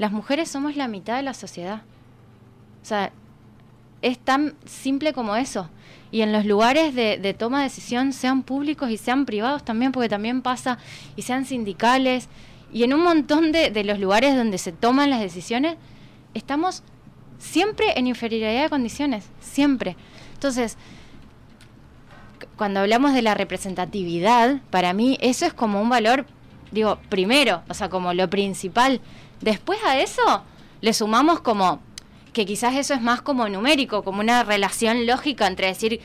las mujeres somos la mitad de la sociedad. O sea, es tan simple como eso. Y en los lugares de, toma de decisión, sean públicos y sean privados también, porque también pasa, y sean sindicales, y en un montón de, de los lugares donde se toman las decisiones, estamos siempre en inferioridad de condiciones, siempre. Entonces, cuando hablamos de la representatividad, para mí eso es como un valor, digo, primero, o sea, como lo principal. Después a eso le sumamos como que quizás eso es más como numérico, como una relación lógica entre decir,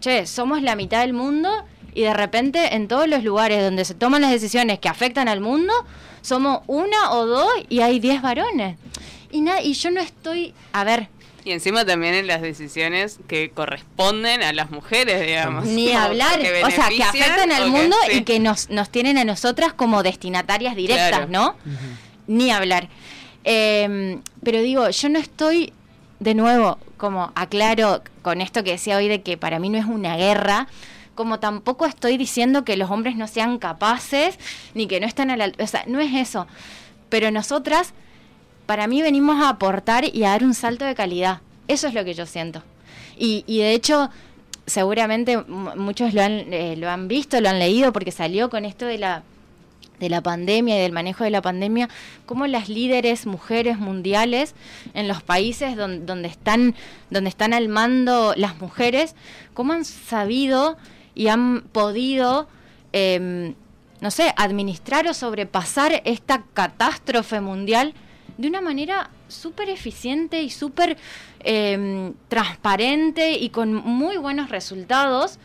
che, somos la mitad del mundo y de repente en todos los lugares donde se toman las decisiones que afectan al mundo, somos una o dos y hay diez varones. Y, nada, y yo no estoy, a ver, y encima también en las decisiones que corresponden a las mujeres, digamos. Ni hablar, o sea, que afectan al mundo y que nos, nos tienen a nosotras como destinatarias directas, ¿no? Ni hablar. Em, pero digo, yo no estoy, de nuevo, como aclaro con esto que decía hoy de que para mí no es una guerra, como tampoco estoy diciendo que los hombres no sean capaces, ni que no están a la... O sea, no es eso. Pero nosotras para mí venimos a aportar y a dar un salto de calidad. Eso es lo que yo siento. Y, y de hecho, seguramente muchos lo han, eh, lo han visto, lo han leído, porque salió con esto de la, de la pandemia y del manejo de la pandemia, cómo las líderes mujeres mundiales en los países donde, están, donde están al mando las mujeres, cómo han sabido y han podido... Em, no sé, administrar o sobrepasar esta catástrofe mundial de una manera súper eficiente y súper em, transparente y con muy buenos resultados.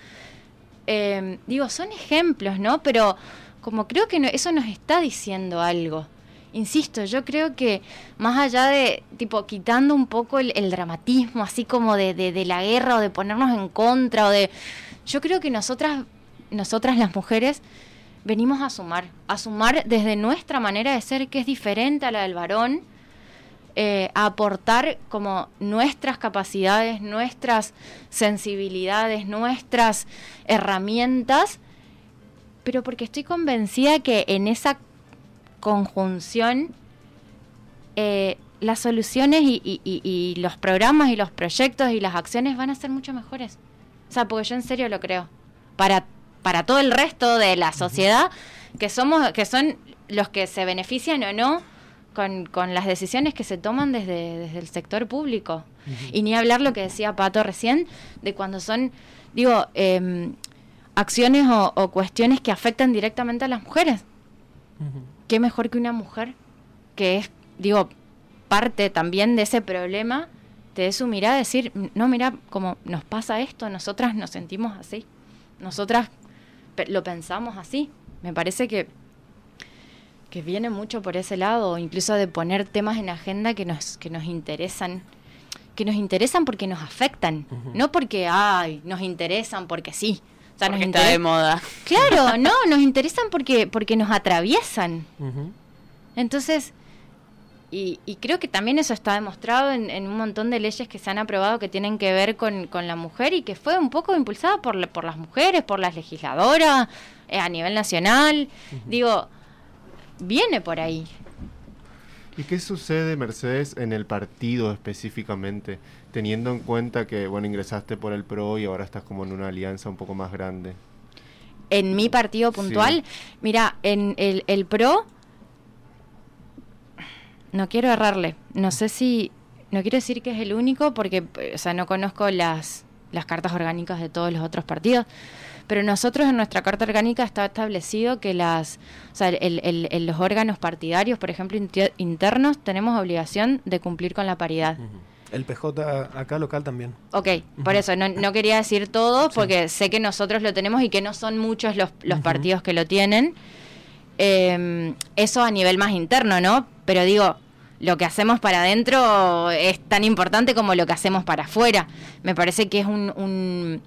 Em, digo, son ejemplos, ¿no? Pero como creo que eso nos está diciendo algo. Insisto, yo creo que más allá de, tipo, quitando un poco el, dramatismo, así como de, de, la guerra o de ponernos en contra o de... Yo creo que nosotras, nosotras las mujeres, venimos a sumar, a sumar desde nuestra manera de ser, que es diferente a la del varón, eh, a aportar como nuestras capacidades, nuestras sensibilidades, nuestras herramientas, pero porque estoy convencida que en esa conjunción eh, las soluciones y, y, los programas y los proyectos y las acciones van a ser mucho mejores. O sea, porque yo en serio lo creo. Para para todo el resto de la sociedad, que somos, que son los que se benefician o no con, con las decisiones que se toman desde, desde el sector público. Y ni hablar lo que decía Pato recién, de cuando son, digo, eh, acciones o, cuestiones que afectan directamente a las mujeres. ¿Qué mejor que una mujer que es, digo, parte también de ese problema, te dé su mirada, decir, no, mira, como nos pasa esto, nosotras nos sentimos así. Nosotras lo pensamos así. Me parece que, que viene mucho por ese lado, incluso de poner temas en agenda que nos, que nos interesan, que nos interesan porque nos afectan, no porque, ay, nos interesan porque sí. O sea, nos está de moda. Claro, no, nos interesan porque, porque nos atraviesan. Entonces, y, creo que también eso está demostrado en, un montón de leyes que se han aprobado que tienen que ver con, la mujer y que fue un poco impulsada por, por las mujeres, por las legisladoras eh, a nivel nacional. Digo, viene por ahí. ¿Y qué sucede, Mercedes, en el partido específicamente, teniendo en cuenta que, bueno, ingresaste por el PRO y ahora estás como en una alianza un poco más grande? En mi partido puntual, mira, en el, el PRO no quiero errarle. No sé si, no quiero decir que es el único porque, o sea, no conozco las, las cartas orgánicas de todos los otros partidos, pero nosotros en nuestra carta orgánica está establecido que las, o sea, el, los órganos partidarios, por ejemplo, internos, tenemos obligación de cumplir con la paridad. El PJ acá local también. Ok, por eso no, no, quería decir todo, porque sé que nosotros lo tenemos y que no son muchos los, los partidos que lo tienen. Eh, eso a nivel más interno, ¿no? Pero digo, lo que hacemos para adentro es tan importante como lo que hacemos para afuera. Me parece que es un,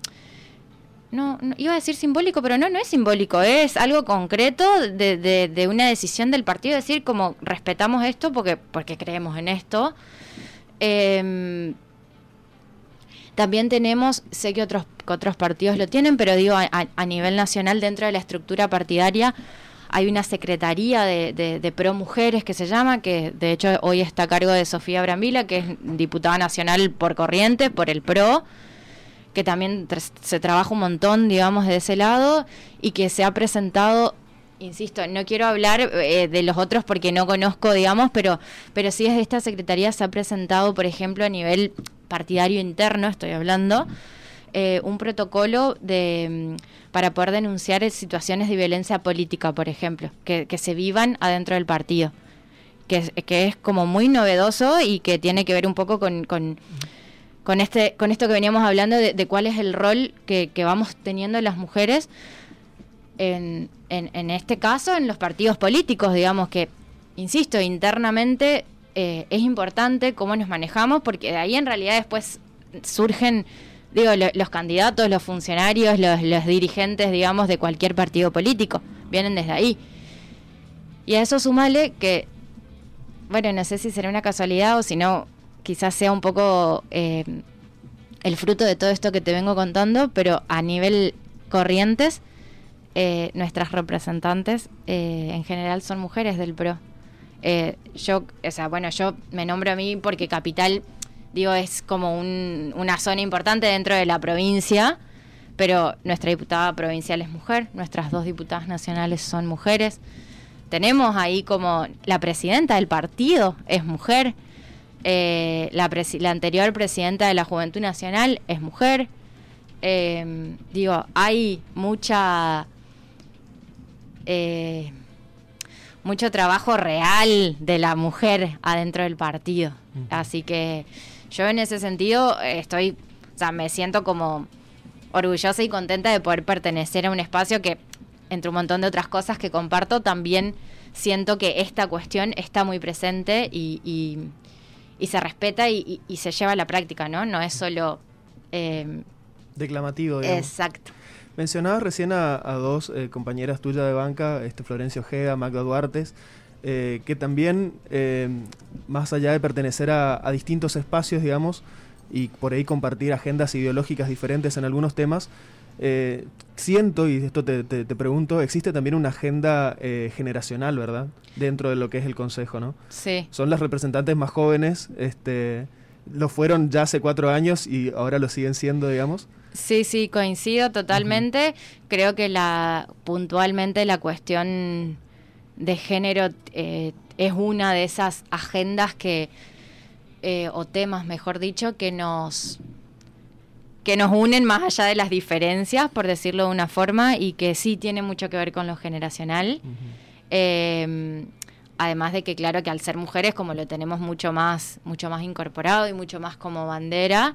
no, iba a decir simbólico, pero no, no es simbólico, es algo concreto de, de, una decisión del partido, decir como respetamos esto porque, porque creemos en esto. Em, también tenemos, sé que otros, otros partidos lo tienen, pero digo, a nivel nacional, dentro de la estructura partidaria, hay una secretaría de, pro mujeres que se llama, que de hecho hoy está a cargo de Sofía Brambila, que es diputada nacional por corriente, por el PRO, que también se trabaja un montón, digamos, de ese lado, y que se ha presentado insisto, no quiero hablar eh, de los otros porque no conozco, digamos, pero, pero sí de esta secretaría se ha presentado, por ejemplo, a nivel partidario interno, estoy hablando, eh, un protocolo de, mm, para poder denunciar situaciones de violencia política, por ejemplo, que, se vivan adentro del partido. Que, que, es como muy novedoso y que tiene que ver un poco con, con, este, con esto que veníamos hablando de, cuál es el rol que, vamos teniendo las mujeres en, en, este caso en los partidos políticos, digamos que, insisto, internamente eh, es importante cómo nos manejamos porque de ahí en realidad después surgen digo, los candidatos, los funcionarios, los, los, dirigentes, digamos, de cualquier partido político, vienen desde ahí. Y a eso sumale que, bueno, no sé si será una casualidad o si no, quizás sea un poco eh, el fruto de todo esto que te vengo contando, pero a nivel corrientes, eh, nuestras representantes eh, en general son mujeres del PRO. yo, o sea, bueno, yo me nombro a mí porque Capital digo, es como una zona importante dentro de la provincia, pero nuestra diputada provincial es mujer, nuestras dos diputadas nacionales son mujeres. Tenemos ahí como la presidenta del partido es mujer, eh, la, anterior presidenta de la Juventud Nacional es mujer. Digo, hay mucha... Eh, mucho trabajo real de la mujer adentro del partido. Así que yo en ese sentido eh, estoy, o sea, me siento como orgullosa y contenta de poder pertenecer a un espacio que, entre un montón de otras cosas que comparto, también siento que esta cuestión está muy presente y, y, se respeta y, se lleva a la práctica, ¿no? No es solo... Eh, Declamativo, digamos. Exacto. Mencionabas recién a, dos eh, compañeras tuyas de banca, este Florencio Ojeda, Magda Duartes, eh, que también, eh, más allá de pertenecer a, distintos espacios, digamos, y por ahí compartir agendas ideológicas diferentes en algunos temas, eh, siento, y esto te, pregunto, existe también una agenda generacional, ¿verdad? Dentro de lo que es el Consejo, ¿no? Sí. Son las representantes más jóvenes, este, lo fueron ya hace cuatro años y ahora lo siguen siendo, digamos. Sí, sí, coincido totalmente. Creo que la puntualmente la cuestión de género eh, es una de esas agendas que, eh, o temas, mejor dicho, que nos que nos unen más allá de las diferencias, por decirlo de una forma, y que sí tiene mucho que ver con lo generacional. Em, además de que, claro, que al ser mujeres, como lo tenemos mucho más, mucho más incorporado y mucho más como bandera,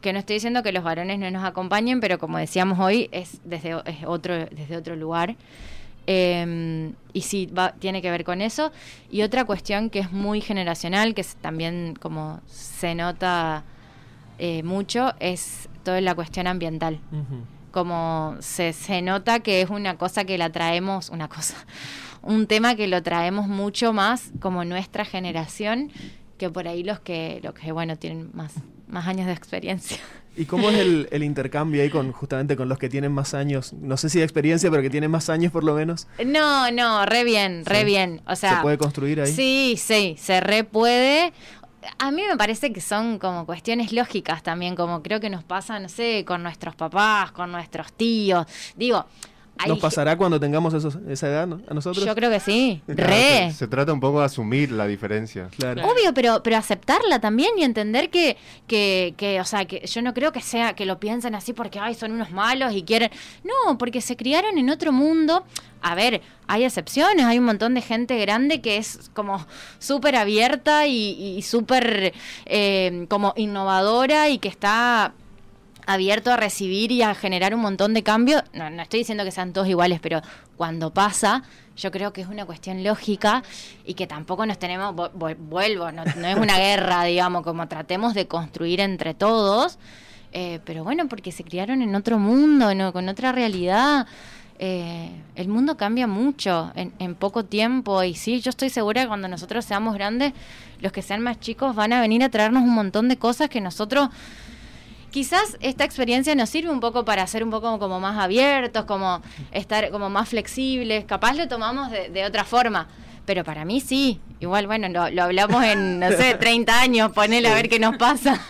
que no estoy diciendo que los varones no nos acompañen, pero como decíamos hoy, es desde es otro, desde otro lugar. Em, y sí, va, tiene que ver con eso. Y otra cuestión que es muy generacional, que también como se nota eh, mucho, es toda la cuestión ambiental. Como se, se nota que es una cosa que la traemos, una cosa, un tema que lo traemos mucho más como nuestra generación que por ahí los que, los que bueno, tienen más, más años de experiencia. ¿Y cómo es el, intercambio ahí con justamente con los que tienen más años? No sé si de experiencia, pero que tienen más años por lo menos. No, no, re bien, re bien. O sea, ¿Se puede construir ahí? Sí, sí, se re puede. A mí me parece que son como cuestiones lógicas también, como creo que nos pasa, no sé, con nuestros papás, con nuestros tíos. Digo, ¿Nos pasará cuando tengamos esa edad a nosotros? Yo creo que sí. Re. Se, trata un poco de asumir la diferencia. Claro. Obvio, pero, pero aceptarla también y entender que, que, que, o sea, que yo no creo que sea que lo piensen así porque ay, son unos malos y quieren. No, porque se criaron en otro mundo. A ver, hay excepciones, hay un montón de gente grande que es como súper abierta y, y súper eh, como innovadora y que está abierto a recibir y a generar un montón de cambios. No, estoy diciendo que sean todos iguales, pero cuando pasa, yo creo que es una cuestión lógica y que tampoco nos tenemos, vuelvo, no, es una guerra, digamos, como tratemos de construir entre todos, eh, pero bueno, porque se criaron en otro mundo, ¿no? con otra realidad. Eh, el mundo cambia mucho en, en, poco tiempo y sí, yo estoy segura que cuando nosotros seamos grandes, los que sean más chicos van a venir a traernos un montón de cosas que nosotros quizás esta experiencia nos sirve un poco para ser un poco como más abiertos, como estar como más flexibles, capaz lo tomamos de, otra forma. Pero para mí sí, igual bueno, lo, hablamos en, no sé, 30 años, ponele a ver qué nos pasa.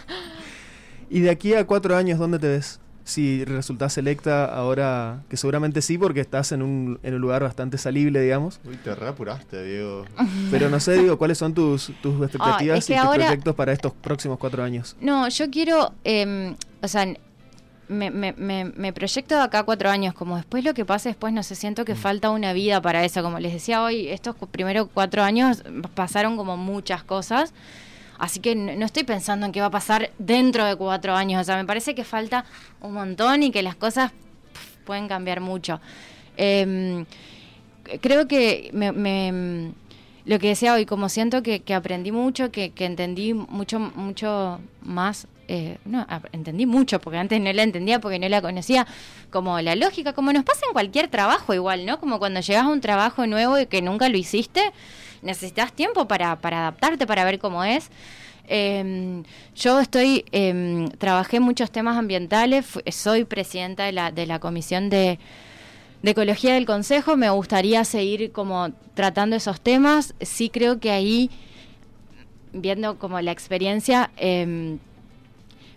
¿Y de aquí a cuatro años dónde te ves? Si resultas electa ahora, que seguramente sí, porque estás en un, en un lugar bastante salible, digamos. Uy, te reapuraste, Diego. Pero no sé, digo, ¿cuáles son tus, tus expectativas y tus proyectos para estos próximos cuatro años? No, yo quiero, em, o sea, me, me, me, proyecto de acá cuatro años, como después lo que pase después, no sé, siento que mm. falta una vida para eso, como les decía hoy, estos primeros cuatro años pasaron como muchas cosas. Así que no estoy pensando en qué va a pasar dentro de cuatro años. O sea, me parece que falta un montón y que las cosas pueden cambiar mucho. Em, creo que me, lo que decía hoy, como siento que, aprendí mucho, que, entendí mucho, mucho más. Eh, no, entendí mucho, porque antes no la entendía porque no la conocía, como la lógica, como nos pasa en cualquier trabajo igual, ¿no? Como cuando llegas a un trabajo nuevo y que nunca lo hiciste, necesitas tiempo para, adaptarte, para ver cómo es. Em, yo estoy, eh, trabajé muchos temas ambientales, soy presidenta de la, de la comisión de, ecología del consejo, me gustaría seguir como tratando esos temas, sí creo que ahí, viendo como la experiencia, em,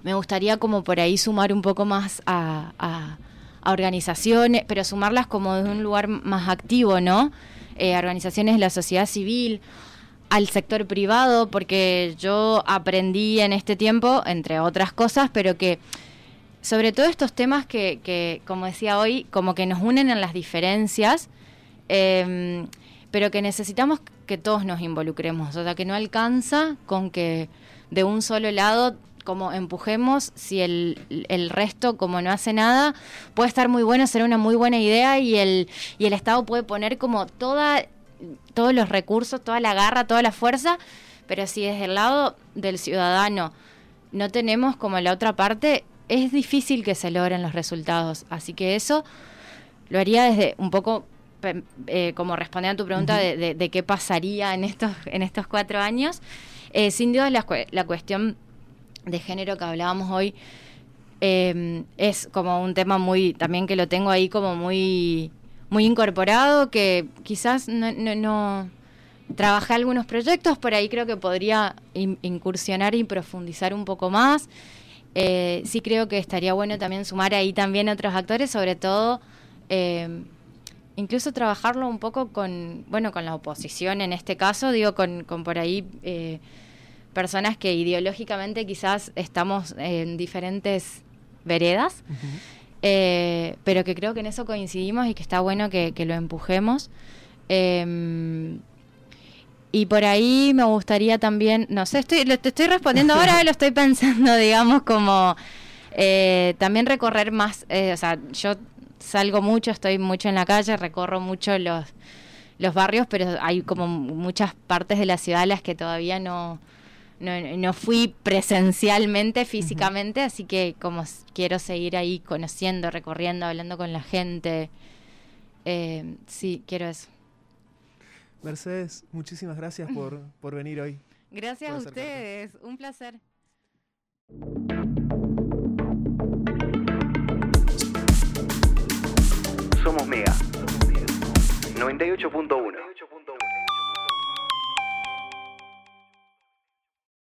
me gustaría como por ahí sumar un poco más a, a, a organizaciones, pero sumarlas como de un lugar más activo, ¿no? Eh, organizaciones de la sociedad civil, al sector privado, porque yo aprendí en este tiempo, entre otras cosas, pero que sobre todo estos temas que, que como decía hoy, como que nos unen en las diferencias, em, pero que necesitamos que todos nos involucremos, o sea, que no alcanza con que de un solo lado como empujemos, si el, el, resto como no hace nada, puede estar muy bueno, será una muy buena idea y el, y el Estado puede poner como toda, todos los recursos, toda la garra, toda la fuerza, pero si desde el lado del ciudadano no tenemos como la otra parte, es difícil que se logren los resultados. Así que eso lo haría desde un poco eh, como responder a tu pregunta de, de, qué pasaría en estos, en estos cuatro años. Eh, sin duda la, la cuestión de género que hablábamos hoy em, es como un tema muy, también que lo tengo ahí como muy, muy incorporado, que quizás no, no, trabajé algunos proyectos, por ahí creo que podría incursionar y profundizar un poco más. Eh, sí creo que estaría bueno también sumar ahí también otros actores, sobre todo em, incluso trabajarlo un poco con, bueno, con la oposición en este caso, digo, con, con por ahí eh, personas que ideológicamente quizás estamos en diferentes veredas, eh, pero que creo que en eso coincidimos y que está bueno que, lo empujemos. Em, y por ahí me gustaría también, no sé, estoy, te estoy respondiendo ahora, lo estoy pensando, digamos, como eh, también recorrer más, eh, o sea, yo salgo mucho, estoy mucho en la calle, recorro mucho los, los barrios, pero hay como muchas partes de la ciudad a las que todavía no, no, fui presencialmente, físicamente, así que como quiero seguir ahí conociendo, recorriendo, hablando con la gente, eh, sí, quiero eso. Mercedes, muchísimas gracias por, por venir hoy. Gracias a ustedes, un placer. Somos Mega 98.1